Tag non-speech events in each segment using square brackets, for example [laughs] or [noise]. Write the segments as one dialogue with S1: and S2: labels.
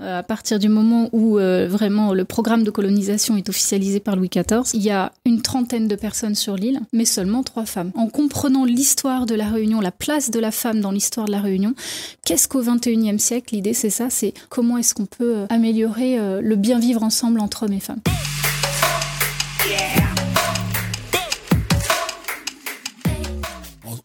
S1: Euh, à partir du moment où euh, vraiment le programme de colonisation est officialisé par Louis XIV, il y a une trentaine de personnes sur l'île, mais seulement trois femmes. En comprenant l'histoire de la Réunion, la place de la femme dans l'histoire de la Réunion, qu'est-ce qu'au XXIe siècle L'idée, c'est ça, c'est comment est-ce qu'on peut euh, améliorer le bien vivre ensemble entre hommes et femmes.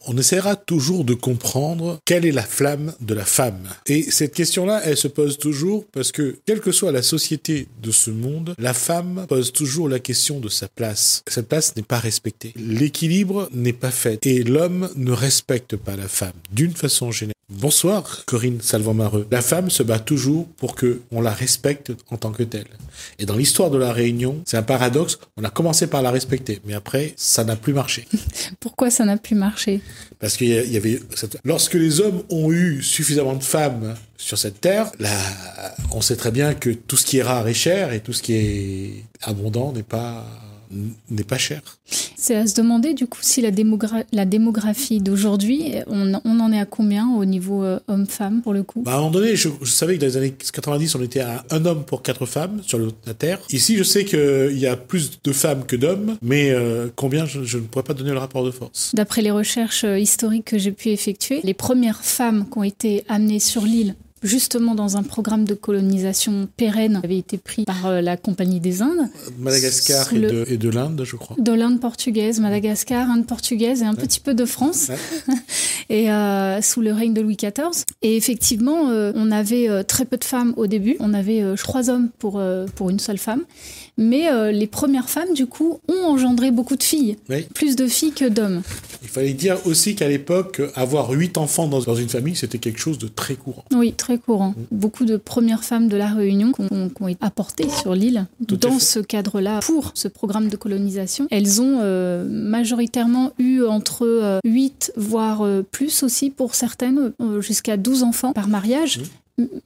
S2: On essaiera toujours de comprendre quelle est la flamme de la femme. Et cette question-là, elle se pose toujours parce que, quelle que soit la société de ce monde, la femme pose toujours la question de sa place. Cette place n'est pas respectée. L'équilibre n'est pas fait. Et l'homme ne respecte pas la femme, d'une façon générale. Bonsoir, Corinne Salvamareux. La femme se bat toujours pour que on la respecte en tant que telle. Et dans l'histoire de la Réunion, c'est un paradoxe. On a commencé par la respecter, mais après, ça n'a plus marché. [laughs]
S1: Pourquoi ça n'a plus marché?
S2: Parce qu'il y avait, lorsque les hommes ont eu suffisamment de femmes sur cette terre, là, on sait très bien que tout ce qui est rare est cher et tout ce qui est abondant n'est pas n'est pas cher.
S1: C'est à se demander du coup si la, la démographie d'aujourd'hui, on, en est à combien au niveau euh, homme-femme pour le coup?
S2: Bah, À un moment donné, je, savais que dans les années 90, on était à un homme pour quatre femmes sur la Terre. Ici, je sais qu'il y a plus de femmes que d'hommes, mais euh, combien, je, je, ne pourrais pas donner le rapport de force.
S1: D'après les recherches euh, historiques que j'ai pu effectuer, les premières femmes qui ont été amenées sur l'île justement dans un programme de colonisation pérenne avait été pris par euh, la Compagnie des Indes.
S2: Madagascar et, de, l'Inde, je crois.
S1: De l'Inde portugaise, Madagascar, Inde portugaise et un petit peu de France. [laughs] et euh, sous le règne de Louis XIV. Et effectivement, euh, on avait très peu de femmes au début. On avait trois hommes pour, pour une seule femme. Mais les premières femmes, du coup, ont engendré beaucoup de filles. Plus de filles que d'hommes.
S2: Il fallait dire aussi qu'à l'époque, avoir huit enfants dans, dans une famille, c'était quelque chose de très courant.
S1: Oui, très courant. Mm. Beaucoup de premières femmes de la Réunion qui ont, été apportées sur l'île dans ce cadre-là pour ce programme de colonisation. Elles ont euh, majoritairement eu entre 8 euh, voire euh, plus aussi pour certaines jusqu'à 12 enfants par mariage. Mm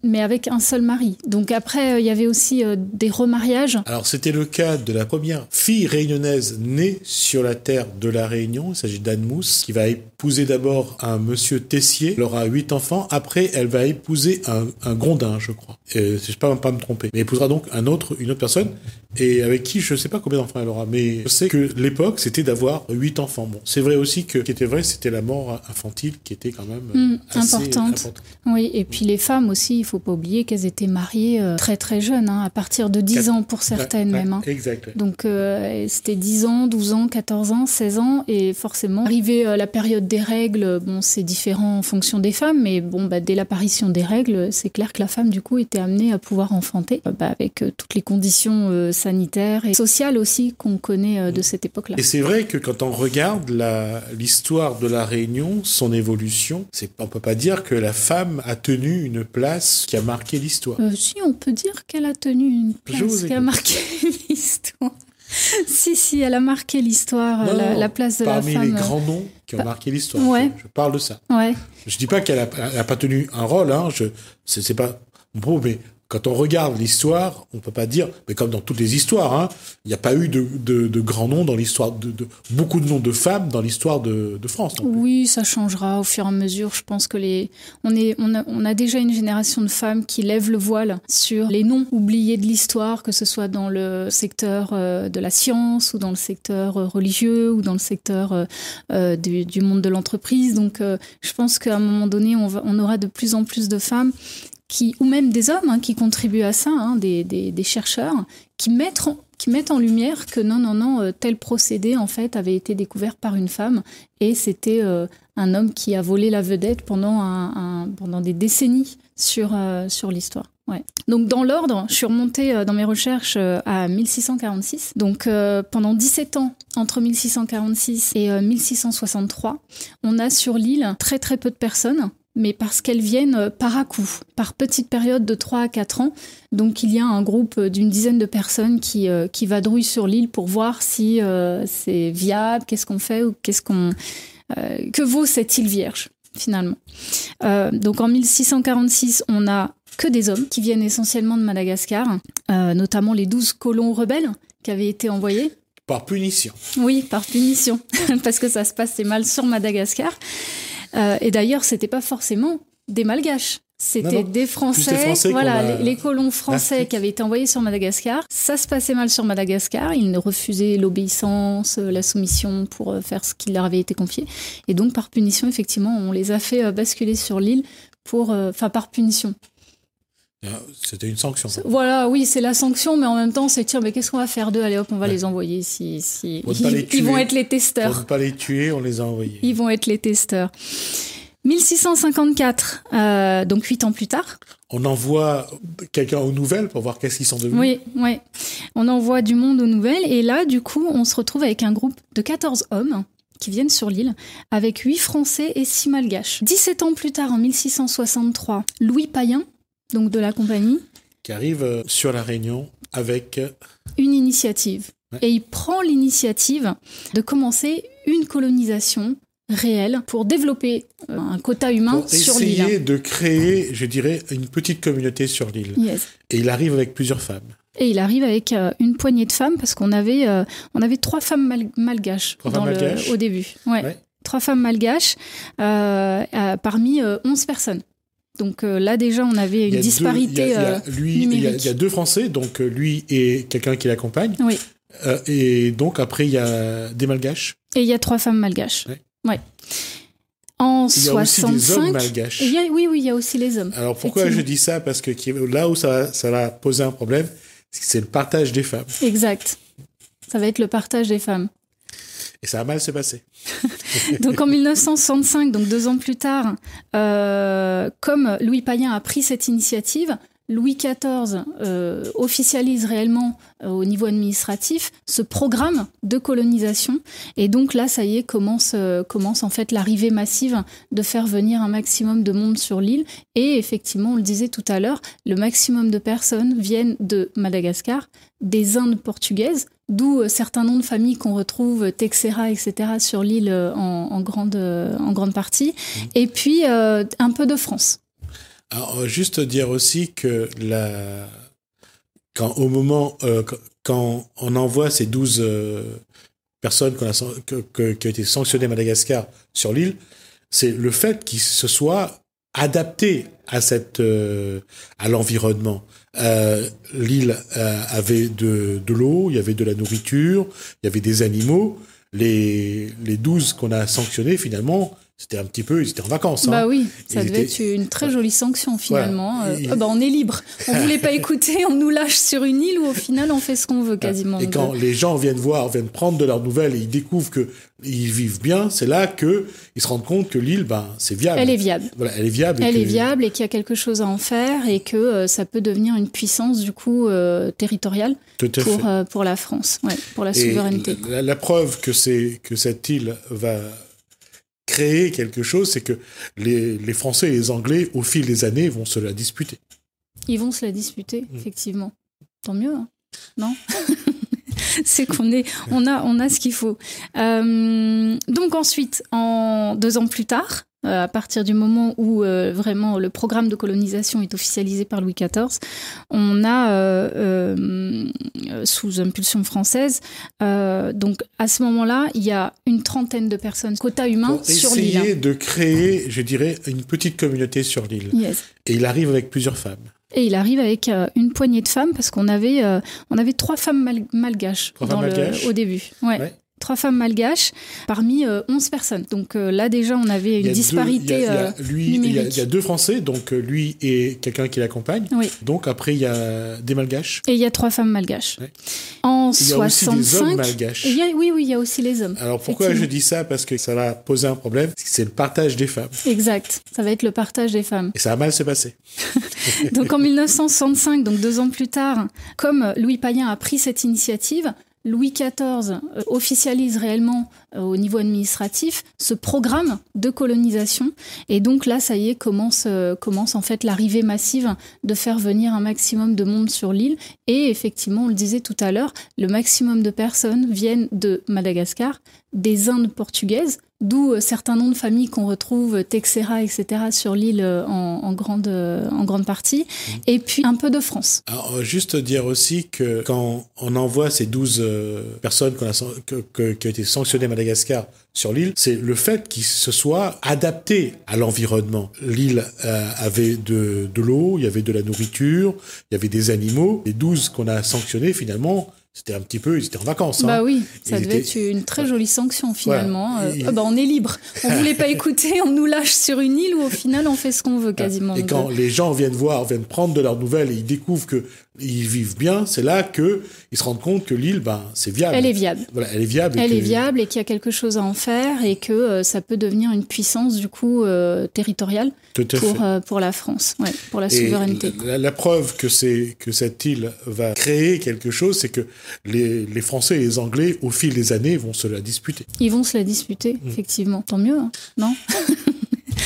S1: mais avec un seul mari. Donc après, euh, il y avait aussi euh, des remariages.
S2: Alors c'était le cas de la première fille réunionnaise née sur la terre de la Réunion. Il s'agit d'Anne Mousse, qui va épouser d'abord un monsieur Tessier. Elle aura huit enfants. Après, elle va épouser un, un je crois. Et, je ne pas, pas me tromper. Mais elle épousera donc un autre, une autre personne et avec qui je ne sais pas combien d'enfants elle aura, mais je sais que l'époque c'était d'avoir huit enfants. Bon, c'est vrai aussi que ce qui était vrai, c'était la mort infantile qui était quand même
S1: euh, hmm, assez importante. Oui, et puis les femmes aussi, il faut pas oublier qu'elles étaient mariées euh, très très jeunes, hein, à partir de 10 ans pour certaines même. Hein.
S2: Exact.
S1: Donc euh, c'était 10 ans, 12 ans, 14 ans, 16 ans, et forcément, arrivé à la période des règles, bon, c'est différent en fonction des femmes, mais bon, bah, dès l'apparition des règles, c'est clair que la femme du coup était amenée à pouvoir enfanter, bah, avec toutes les conditions sanitaire et social aussi qu'on connaît euh, de cette époque-là.
S2: Et c'est vrai que quand on regarde l'histoire de la Réunion, son évolution, on peut pas dire que la femme a tenu une place qui a marqué l'histoire.
S1: Euh, si, on peut dire qu'elle a tenu une place qui a marqué [laughs] l'histoire. si, si, elle a marqué l'histoire, la, place de la femme.
S2: Parmi les grands noms qui ont bah, marqué l'histoire.
S1: Ouais.
S2: Je, parle de ça.
S1: Ouais.
S2: Je dis pas qu'elle a, pas tenu un rôle, hein. Je, c'est, pas bon, mais quand on regarde l'histoire, on peut pas dire, mais comme dans toutes les histoires, hein, il n'y a pas eu de, de, de grands noms dans l'histoire, de, beaucoup de noms de femmes dans l'histoire de, France.
S1: Oui, ça changera au fur et à mesure. Je pense que les, on est, on a, on déjà une génération de femmes qui lèvent le voile sur les noms oubliés de l'histoire, que ce soit dans le secteur euh, de la science ou dans le secteur euh, religieux ou dans le secteur euh, du, monde de l'entreprise. Donc, je pense qu'à un moment donné, on, on aura de plus en plus de femmes qui, ou même des hommes hein, qui contribuent à ça, hein, des, des, chercheurs, qui mettent, en, qui mettent en lumière que non, non, non, euh, tel procédé en fait avait été découvert par une femme et c'était euh, un homme qui a volé la vedette pendant, un, pendant des décennies sur, euh, sur l'histoire. Ouais. Donc dans l'ordre, je suis remontée dans mes recherches à 1646. Donc pendant 17 ans, entre 1646 et 1663, on a sur l'île très très peu de personnes mais parce qu'elles viennent euh, par à coup, par petite période de 3 à 4 ans. Donc il y a un groupe euh, d'une dizaine de personnes qui, euh, qui vadrouillent sur l'île pour voir si c'est viable, qu'est-ce qu'on fait ou qu'est-ce qu'on... que vaut cette île vierge finalement. donc en 1646, on a que des hommes qui viennent essentiellement de Madagascar, notamment les 12 colons rebelles qui avaient été envoyés.
S2: Par punition.
S1: Oui, par punition, [laughs] parce que ça se passait mal sur Madagascar. Euh, et d'ailleurs, c'était pas forcément des malgaches. C'était des Français, voilà, les, colons français qui avaient été envoyés sur Madagascar. Ça se passait mal sur Madagascar. Ils refusaient l'obéissance, euh, la soumission pour euh, faire ce qui leur avait été confié. Et donc, par punition, effectivement, on les a fait basculer sur l'île pour, enfin, par punition.
S2: Ah, c'était une sanction.
S1: Voilà, oui, c'est la sanction, mais en même temps, c'est tiens, mais qu'est-ce qu'on va faire d'eux? Allez hop, on va les envoyer. Si, si... [laughs] Ils, vont être les testeurs.
S2: Pour ne pas les tuer, on les a envoyés.
S1: Ils vont être les testeurs. 1654, euh, donc huit ans plus tard.
S2: On envoie quelqu'un aux nouvelles pour voir qu'est-ce qu'ils sont devenus.
S1: Oui, oui. On envoie du monde aux nouvelles. Et là, du coup, on se retrouve avec un groupe de 14 hommes qui viennent sur l'île, avec 8 Français et 6 Malgaches. 17 ans plus tard, en 1663, Louis Payen, donc de la compagnie,
S2: qui arrive euh, sur la Réunion avec euh,
S1: une initiative. Et il prend l'initiative de commencer une colonisation réel pour développer euh, un quota humain sur l'île.
S2: Essayer de créer, je dirais, une petite communauté sur l'île. Et il arrive avec plusieurs femmes.
S1: Et il arrive avec euh, une poignée de femmes parce qu'on avait, euh, on avait trois femmes malgaches, au début. Ouais. Trois femmes malgaches parmi 11 personnes. Donc là déjà, on avait une disparité.
S2: il y, a deux Français, donc lui et quelqu'un qui l'accompagne.
S1: Oui.
S2: et donc après, il y a des Malgaches.
S1: Et il y a trois femmes malgaches. Ouais. En il y a aussi des hommes malgaches. oui, oui, il y a aussi les hommes.
S2: Alors pourquoi je dis ça? Parce que là où ça, ça va poser un problème, c'est le partage des femmes.
S1: Exact. Ça va être le partage des femmes.
S2: Et ça a mal se passer. [laughs]
S1: donc en 1965, donc deux ans plus tard, euh, comme Louis Payen a pris cette initiative, Louis XIV euh, officialise réellement euh, au niveau administratif ce programme de colonisation et donc là ça y est commence commence en fait l'arrivée massive de faire venir un maximum de monde sur l'île et effectivement on le disait tout à l'heure le maximum de personnes viennent de Madagascar des Indes portugaises d'où certains noms de familles qu'on retrouve Texera etc sur l'île en, grande en grande partie mmh. et puis un peu de France
S2: alors, juste dire aussi que la... quand, au moment, euh, quand on envoie ces 12 euh, personnes qui ont été sanctionnées à Madagascar sur l'île, c'est le fait qu'ils se soient adaptés à cette euh, à l'environnement. l'île avait de, de l'eau, il y avait de la nourriture, il y avait des animaux. Les, les 12 qu'on a sanctionnés, finalement, c'était un petit peu, ils étaient en vacances.
S1: Bah hein. oui, ça devait être une très jolie sanction finalement. Euh, ah bah on est libre. On [laughs] voulait pas écouter, on nous lâche sur une île où au final on fait ce qu'on veut quasiment.
S2: Et quand les gens viennent voir, viennent prendre de leurs nouvelles et ils découvrent que ils vivent bien, c'est là que ils se rendent compte que l'île, ben c'est viable.
S1: Elle est viable.
S2: Voilà, elle est viable.
S1: Elle est viable et qu'il y a quelque chose à en faire et que euh, ça peut devenir une puissance du coup euh, territoriale pour pour la France, ouais, pour la souveraineté.
S2: La, la, preuve que c'est que cette île va créer quelque chose, c'est que les, les, Français et les Anglais, au fil des années, vont se la disputer.
S1: Ils vont se la disputer, mm. effectivement. Tant mieux, hein non? [laughs] C'est qu'on est, on a, on a ce qu'il faut. Euh, donc ensuite, en deux ans plus tard, à partir du moment où euh, vraiment le programme de colonisation est officialisé par Louis XIV, on a, euh, sous impulsion française, donc à ce moment-là, il y a une trentaine de personnes, quota humain sur l'île.
S2: Essayer de créer, je dirais, une petite communauté sur l'île. Et il arrive avec plusieurs femmes.
S1: Et il arrive avec une poignée de femmes parce qu'on avait, on avait trois femmes malgaches, dans au début. ouais trois femmes malgaches parmi 11 euh, personnes. Donc euh, là déjà on avait une disparité
S2: Il y, a deux Français, donc euh, lui et quelqu'un qui l'accompagne. Oui. Donc après il y a des malgaches.
S1: Et il y a trois femmes malgaches. En il y a 65, aussi des hommes
S2: malgaches.
S1: oui, oui, il y a aussi les hommes.
S2: Alors pourquoi je dis ça? Parce que ça va poser un problème, c'est le partage des femmes.
S1: Exact, ça va être le partage des femmes.
S2: Et ça a mal se passer. [laughs]
S1: donc en 1965, donc deux ans plus tard, comme Louis Payen a pris cette initiative, Louis XIV euh, officialise réellement euh, au niveau administratif ce programme de colonisation. Et donc là ça y est commence euh, commence en fait l'arrivée massive de faire venir un maximum de monde sur l'île. Et effectivement on le disait tout à l'heure le maximum de personnes viennent de Madagascar des Indes portugaises D'où euh, certains noms de familles qu'on retrouve, Texera, etc., sur l'île euh, en, grande, euh, en grande partie. Mmh. Et puis un peu de France.
S2: Alors, juste dire aussi que quand on envoie ces 12 personnes qui ont été sanctionnées à Madagascar sur l'île, c'est le fait qu'ils se soient adaptés à l'environnement. L'île avait de, de l'eau, il y avait de la nourriture, il y avait des animaux. Les 12 qu'on a sanctionnés, finalement, c'était un petit peu, ils étaient en vacances.
S1: Hein. Bah oui, ça devait être une très jolie sanction finalement. Euh, ah bah on est libre. On [laughs] voulait pas écouter, on nous lâche sur une île où au final on fait ce qu'on veut quasiment.
S2: Et quand les gens viennent voir, viennent prendre de leurs nouvelles et ils découvrent que ils vivent bien, c'est là que ils se rendent compte que l'île, ben, c'est viable.
S1: Elle est viable.
S2: Voilà, elle est viable.
S1: Elle est viable et qu'il y a quelque chose à en faire et que euh, ça peut devenir une puissance du coup euh, territoriale pour euh, pour la France, ouais, pour la souveraineté.
S2: La, preuve que c'est que cette île va créer quelque chose, c'est que les, les, Français et les Anglais, au fil des années, vont se la disputer.
S1: Ils vont se la disputer, mm. effectivement. Tant mieux, hein non? [laughs]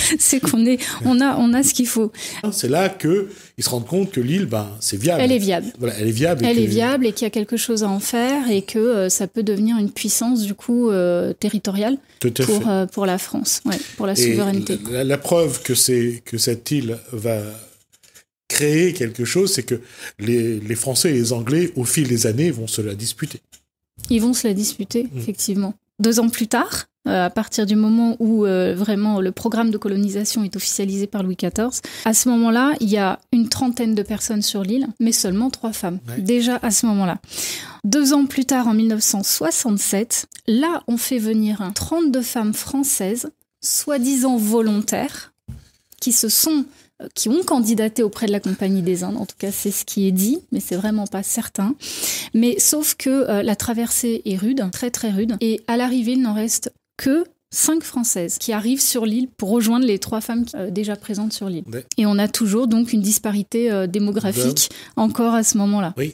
S1: [laughs] c'est qu'on est, on a, on a ce qu'il faut.
S2: C'est là que ils se rendent compte que l'île, ben, c'est viable.
S1: Elle est viable.
S2: Voilà, elle est viable.
S1: Elle est viable et qu'il y a quelque chose à en faire et que euh, ça peut devenir une puissance du coup euh, territoriale pour euh, pour la France, ouais, pour la souveraineté.
S2: La, preuve que c'est que cette île va créer quelque chose, c'est que les, les Français et les Anglais, au fil des années, vont se la disputer.
S1: Ils vont se la disputer, mm. effectivement. Deux ans plus tard, à partir du moment où euh, vraiment le programme de colonisation est officialisé par Louis XIV. À ce moment-là, il y a une trentaine de personnes sur l'île, mais seulement trois femmes. Déjà à ce moment-là. Deux ans plus tard, en 1967, là, on fait venir 32 femmes françaises, soi-disant volontaires, qui se sont euh, qui ont candidaté auprès de la Compagnie des Indes. En tout cas, c'est ce qui est dit, mais c'est vraiment pas certain. Mais sauf que la traversée est rude, très très rude, et à l'arrivée, il n'en reste que cinq Françaises qui arrivent sur l'île pour rejoindre les trois femmes euh, déjà présentes sur l'île. Et on a toujours donc une disparité euh, démographique encore à ce moment-là.
S2: Oui.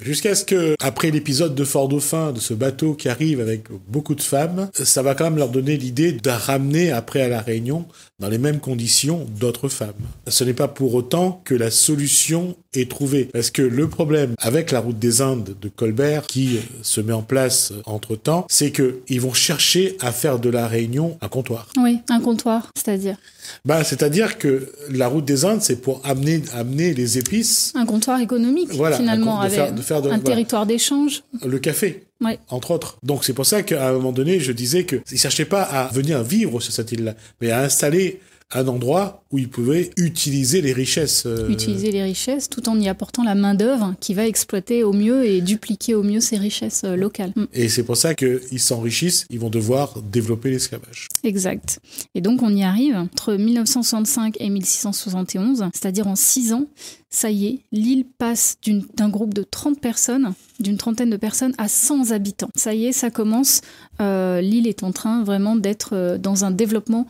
S2: Jusqu'à ce que, après l'épisode de Fort Dauphin, de ce bateau qui arrive avec beaucoup de femmes, ça va quand même leur donner l'idée de ramener après à la Réunion, dans les mêmes conditions, d'autres femmes. Ce n'est pas pour autant que la solution est trouvée. Parce que le problème avec la route des Indes de Colbert, qui se met en place entre temps, c'est qu'ils vont chercher à faire de la Réunion un comptoir.
S1: Oui, un comptoir, c'est-à-dire
S2: bah, c'est-à-dire que la route des Indes, c'est pour amener, amener les épices.
S1: Un comptoir économique, finalement, avec un territoire d'échange.
S2: Le café. Entre autres. Donc c'est pour ça qu'à un moment donné, je disais qu'ils ne cherchaient pas à venir vivre sur cette île-là, mais à installer un endroit où ils pouvaient utiliser les richesses.
S1: Euh, utiliser les richesses tout en y apportant la main-d'œuvre qui va exploiter au mieux et dupliquer au mieux ces richesses euh, locales. Mm.
S2: Et c'est pour ça qu'ils s'enrichissent, ils vont devoir développer l'esclavage.
S1: Exact. Et donc on y arrive entre 1965 et 1671, c'est-à-dire en six ans, ça y est, l'île passe d'un groupe de 30 personnes, d'une trentaine de personnes, à 100 habitants. Ça y est, ça commence. Euh, l'île est en train vraiment d'être euh, dans un développement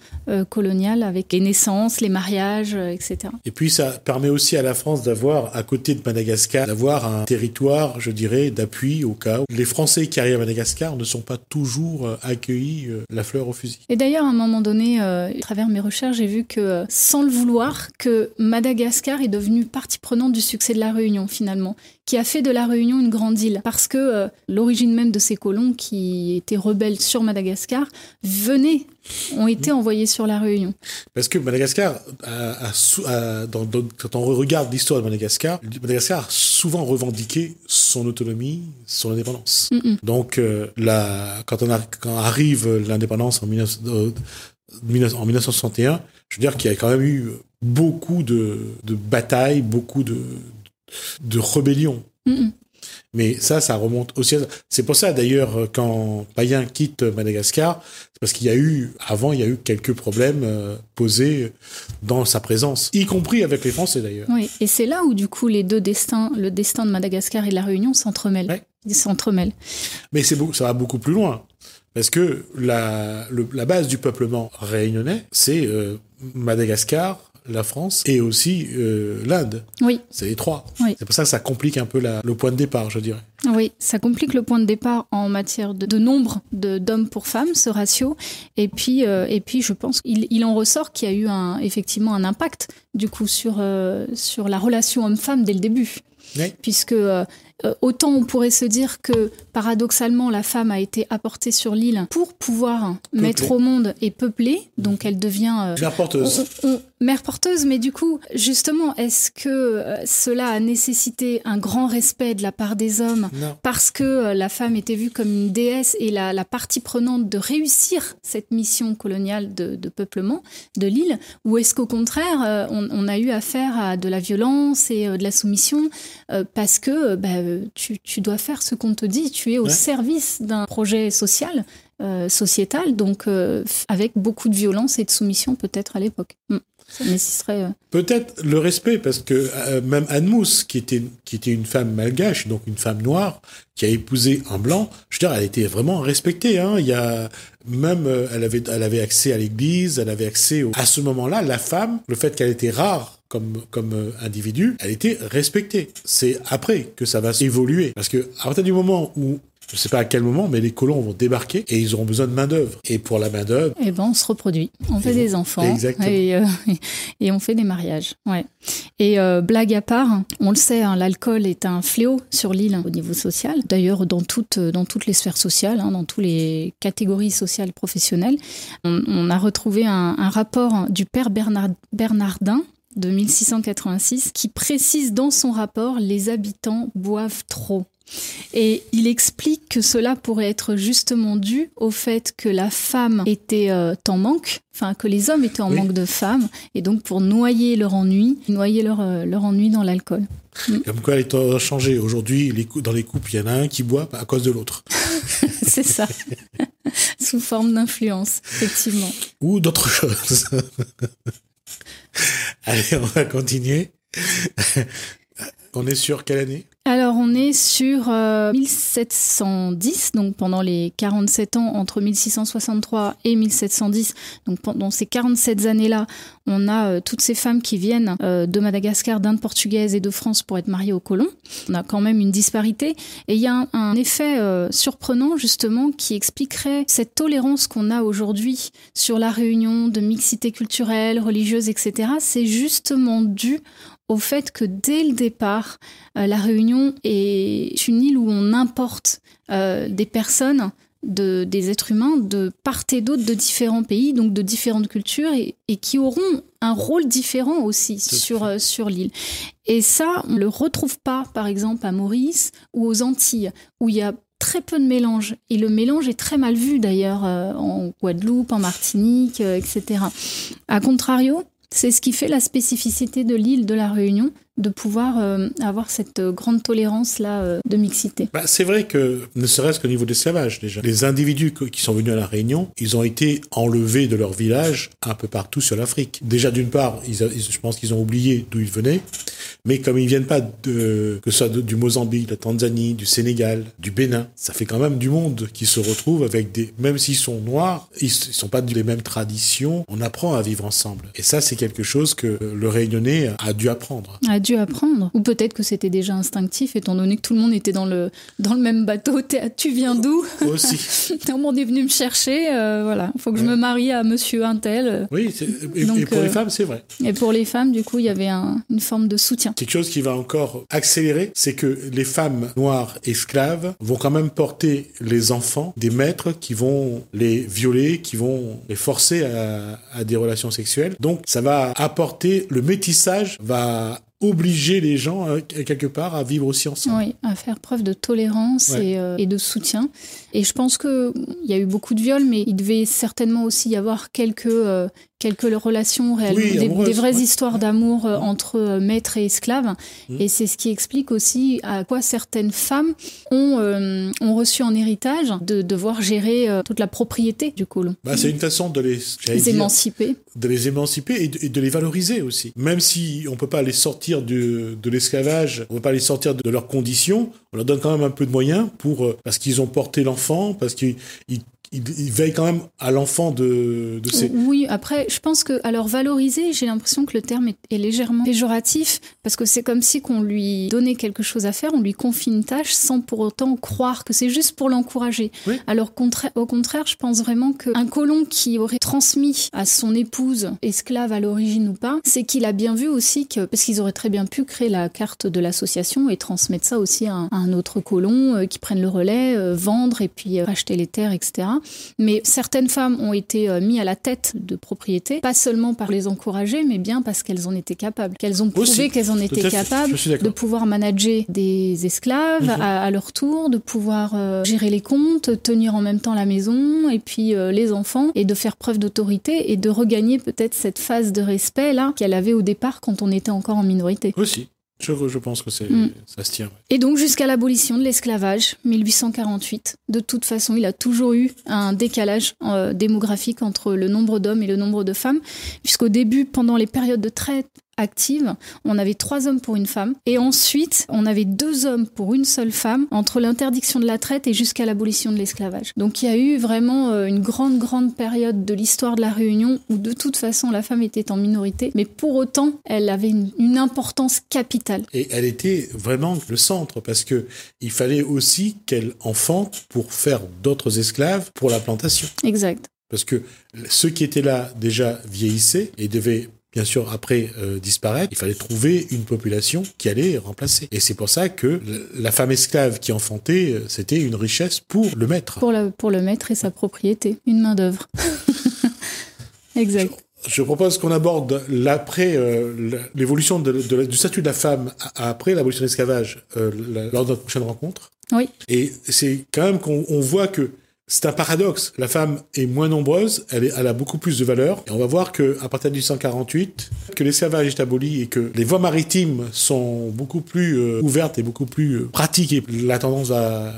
S1: colonial avec les naissances, les mariages, etc.
S2: Et puis ça permet aussi à la France d'avoir, à côté de Madagascar, d'avoir un territoire, je dirais, d'appui au cas où les Français qui arrivent à Madagascar ne sont pas toujours accueillis la fleur au fusil.
S1: Et d'ailleurs, à un moment donné, à travers mes recherches, j'ai vu que, sans le vouloir, que Madagascar est devenu partie prenante du succès de la Réunion finalement, qui a fait de la Réunion une grande île, parce que euh, l'origine même de ces colons qui étaient rebelles sur Madagascar venaient, ont été envoyés sur la Réunion.
S2: Parce que Madagascar, a, quand on regarde l'histoire de Madagascar, Madagascar a souvent revendiqué son autonomie, son indépendance. Donc euh, quand, on quand arrive l'indépendance en, euh, en 1961, je veux dire qu'il y a quand même eu beaucoup de, batailles, beaucoup de, de rébellions. Mais ça, ça remonte aussi. C'est pour ça d'ailleurs quand Payen quitte Madagascar, c'est parce qu'il y a eu avant, il y a eu quelques problèmes euh, posés dans sa présence, y compris avec les Français d'ailleurs.
S1: Oui, et c'est là où du coup les deux destins, le destin de Madagascar et de la Réunion s'entremêlent. Ils s'entremêlent.
S2: Mais c'est ça va beaucoup plus loin. Parce que la, la base du peuplement réunionnais, c'est euh, Madagascar, la France et aussi euh, l'Inde.
S1: Oui.
S2: C'est les trois. C'est pour ça que ça complique un peu le point de départ, je dirais.
S1: Oui, ça complique le point de départ en matière de, nombre d'hommes pour femmes, ce ratio. Et puis, euh, et puis je pense qu'il il en ressort qu'il y a eu un, effectivement un impact du coup sur, euh, sur la relation homme-femme dès le début. puisque euh, autant on pourrait se dire que paradoxalement la femme a été apportée sur l'île pour pouvoir mettre au monde et peupler, donc elle devient
S2: euh, mère porteuse.
S1: mère porteuse, mais du coup, justement, est-ce que euh, cela a nécessité un grand respect de la part des hommes parce que la femme était vue comme une déesse et la, partie prenante de réussir cette mission coloniale de, peuplement de l'île, ou est-ce qu'au contraire, on, a eu affaire à de la violence et de la soumission parce que bah, tu, dois faire ce qu'on te dit, tu es au service d'un projet social, euh, sociétal, donc euh, avec beaucoup de violence et de soumission peut-être à l'époque. Mm. Euh,
S2: peut-être le respect, parce que même Anne Mousse, qui était, qui était une femme malgache, donc une femme noire, qui a épousé un blanc, je veux dire, elle était vraiment respectée. Hein. Il y a même, elle avait, elle avait accès à l'église, elle avait accès à ce moment-là, la femme, le fait qu'elle était rare comme, comme euh, individu, elle était respectée. C'est après que ça va évoluer. Parce que à partir du moment où je ne sais pas à quel moment, mais les colons vont débarquer et ils auront besoin de main-d'œuvre. Et pour la main-d'œuvre.
S1: Eh ben, on se reproduit. On fait des enfants.
S2: Exactement.
S1: Euh, [laughs] et, on fait des mariages. Ouais. Et euh, blague à part, on le sait, hein, l'alcool est un fléau sur l'île au niveau social. D'ailleurs, dans, toutes, dans toutes les sphères sociales, hein, dans toutes les catégories sociales professionnelles. On, a retrouvé un, un rapport du père Bernard, Bernardin de 1686 qui précise dans son rapport les habitants boivent trop. Et il explique que cela pourrait être justement dû au fait que la femme était euh, en manque, enfin que les hommes étaient en manque de femmes, et donc pour noyer leur ennui, noyer leur, euh, leur ennui dans l'alcool.
S2: Mm. Comme quoi, les temps ont changé. Aujourd'hui, dans les couples, il y en a un qui boit à cause de l'autre. [laughs]
S1: C'est ça. [laughs] Sous forme d'influence, effectivement.
S2: Ou d'autres choses. [laughs] Allez, on va continuer. On est sur quelle année?
S1: Alors on est sur 1710, euh, donc pendant les 47 ans entre 1663 et 1710, donc pendant ces 47 années-là, on a euh, toutes ces femmes qui viennent euh, de Madagascar, d'Inde portugaise et de France pour être mariées aux colons. On a quand même une disparité et il y a un, effet surprenant justement qui expliquerait cette tolérance qu'on a aujourd'hui sur la réunion de mixité culturelle, religieuse, etc. C'est justement dû au fait que dès le départ, euh, la Réunion est une île où on importe euh, des personnes, de, des êtres humains de part et d'autre de différents pays, donc de différentes cultures, et, qui auront un rôle différent aussi sur, euh, sur l'île. Et ça, on ne le retrouve pas, par exemple, à Maurice ou aux Antilles, où il y a très peu de mélange. Et le mélange est très mal vu d'ailleurs en Guadeloupe, en Martinique, etc. A contrario, c'est ce qui fait la spécificité de l'île de la Réunion, de pouvoir euh, avoir cette euh, grande tolérance là euh, de mixité.
S2: Bah, c'est vrai que ne serait-ce qu'au niveau de l'esclavage déjà, les individus qui sont venus à la Réunion, ils ont été enlevés de leur village un peu partout sur l'Afrique. Déjà d'une part, ils, je pense qu'ils ont oublié d'où ils venaient, mais comme ils viennent pas de que ce soit du Mozambique, de la Tanzanie, du Sénégal, du Bénin, ça fait quand même du monde qui se retrouve avec des même s'ils sont noirs, ils, sont pas des mêmes traditions. On apprend à vivre ensemble, et ça c'est quelque chose que le Réunionnais a dû apprendre
S1: dû apprendre. Ou peut-être que c'était déjà instinctif, étant donné que tout le monde était dans le, dans le même bateau. Tu viens d'où
S2: Aussi. [laughs]
S1: tout le monde est venu me chercher. Euh, voilà, il faut que je me marie à monsieur Intel.
S2: Oui, et, pour les euh, femmes, c'est vrai.
S1: Et pour les femmes, du coup, il y avait une forme de soutien.
S2: Quelque chose qui va encore accélérer, c'est que les femmes noires esclaves vont quand même porter les enfants des maîtres qui vont les violer, qui vont les forcer à, à des relations sexuelles. Donc, ça va apporter le métissage va obliger les gens, euh, quelque part, à vivre aussi ensemble.
S1: Oui, à faire preuve de tolérance et, euh, et, de soutien. Et je pense qu'il y a eu beaucoup de viols, mais il devait certainement aussi y avoir quelques, euh, quelques relations réelles, des, vraies histoires d'amour euh, entre euh, maîtres et esclaves. Mmh. Et c'est ce qui explique aussi à quoi certaines femmes ont, euh, ont reçu en héritage de devoir gérer toute la propriété du colon.
S2: Bah, c'est une façon de les,
S1: les émanciper.
S2: De les émanciper et de, les valoriser aussi. Même si on ne peut pas les sortir de, de l'esclavage, on ne peut pas les sortir de, leurs conditions, on leur donne quand même un peu de moyens pour, parce qu'ils ont porté l'enfant, parce qu'ils il, veille quand même à l'enfant de, de ses...
S1: Oui, après, je pense que, alors valoriser, j'ai l'impression que le terme est, légèrement péjoratif, parce que c'est comme si qu'on lui donnait quelque chose à faire, on lui confie une tâche sans pour autant croire que c'est juste pour l'encourager. Alors au contraire, je pense vraiment qu'un colon qui aurait transmis à son épouse, esclave à l'origine ou pas, c'est qu'il a bien vu aussi que, parce qu'ils auraient très bien pu créer la carte de l'association et transmettre ça aussi à un, autre colon euh, qui prenne le relais, euh, vendre et puis euh, acheter les terres, etc. Mais certaines femmes ont été euh, mises à la tête de propriétés, pas seulement par les encourager, mais bien parce qu'elles en étaient capables, qu'elles ont prouvé qu'elles en étaient capables de pouvoir manager des esclaves mhm. à, leur tour, de pouvoir euh, gérer les comptes, tenir en même temps la maison et puis euh, les enfants, et de faire preuve d'autorité et de regagner peut-être cette phase de respect là qu'elle avait au départ quand on était encore en minorité.
S2: Aussi. Je, pense que c'est, mm. ça se tient.
S1: Et donc jusqu'à l'abolition de l'esclavage, 1848, de toute façon, il a toujours eu un décalage euh, démographique entre le nombre d'hommes et le nombre de femmes, puisqu'au début, pendant les périodes de traite active, on avait trois hommes pour une femme. Et ensuite, on avait deux hommes pour une seule femme entre l'interdiction de la traite et jusqu'à l'abolition de l'esclavage. Donc il y a eu vraiment euh, une grande, grande période de l'histoire de la Réunion où de toute façon la femme était en minorité, mais pour autant, elle avait une, importance capitale.
S2: Et elle était vraiment le centre parce que il fallait aussi qu'elle enfante pour faire d'autres esclaves pour la plantation.
S1: Exact.
S2: Parce que ceux qui étaient là déjà vieillissaient et devaient bien sûr, après euh, disparaître, il fallait trouver une population qui allait remplacer. Et c'est pour ça que la femme esclave qui enfantait, euh, c'était une richesse pour le maître.
S1: Pour, pour le maître et sa propriété, une main-d'œuvre. [laughs] exact.
S2: Je, propose qu'on aborde l'après, euh, l'évolution du statut de la femme après l'abolition de l'esclavage lors de notre prochaine rencontre.
S1: Oui.
S2: Et c'est quand même qu'on voit que c'est un paradoxe. La femme est moins nombreuse, elle, a beaucoup plus de valeur. Et on va voir que à partir de 1848, que l'esclavage est aboli et que les voies maritimes sont beaucoup plus euh, ouvertes et beaucoup plus euh, pratiques et la tendance va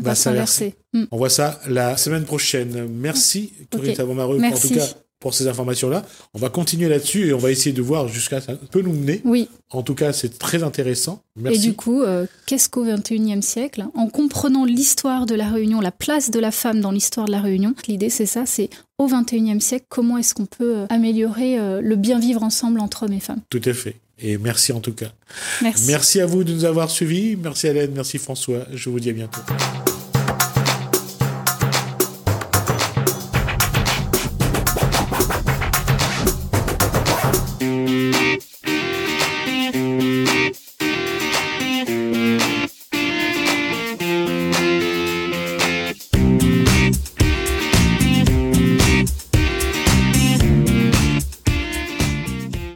S1: va s'inverser.
S2: Mm. On voit ça la semaine prochaine. Merci, Corinne okay. en tout cas pour ces informations-là. On va continuer là-dessus et on va essayer de voir jusqu'à ça peut nous mener.
S1: Oui.
S2: En tout cas, c'est très intéressant. Merci.
S1: Et du coup, euh, qu'est-ce qu'au XXIe siècle En comprenant l'histoire de la Réunion, la place de la femme dans l'histoire de la Réunion, l'idée c'est ça, c'est au XXIe siècle, comment est-ce qu'on peut euh, améliorer euh, le bien vivre ensemble entre hommes et femmes?
S2: Tout à fait. Et merci en tout cas.
S1: Merci.
S2: Merci à vous de nous avoir suivis. Merci Hélène, merci François. Je vous dis à bientôt.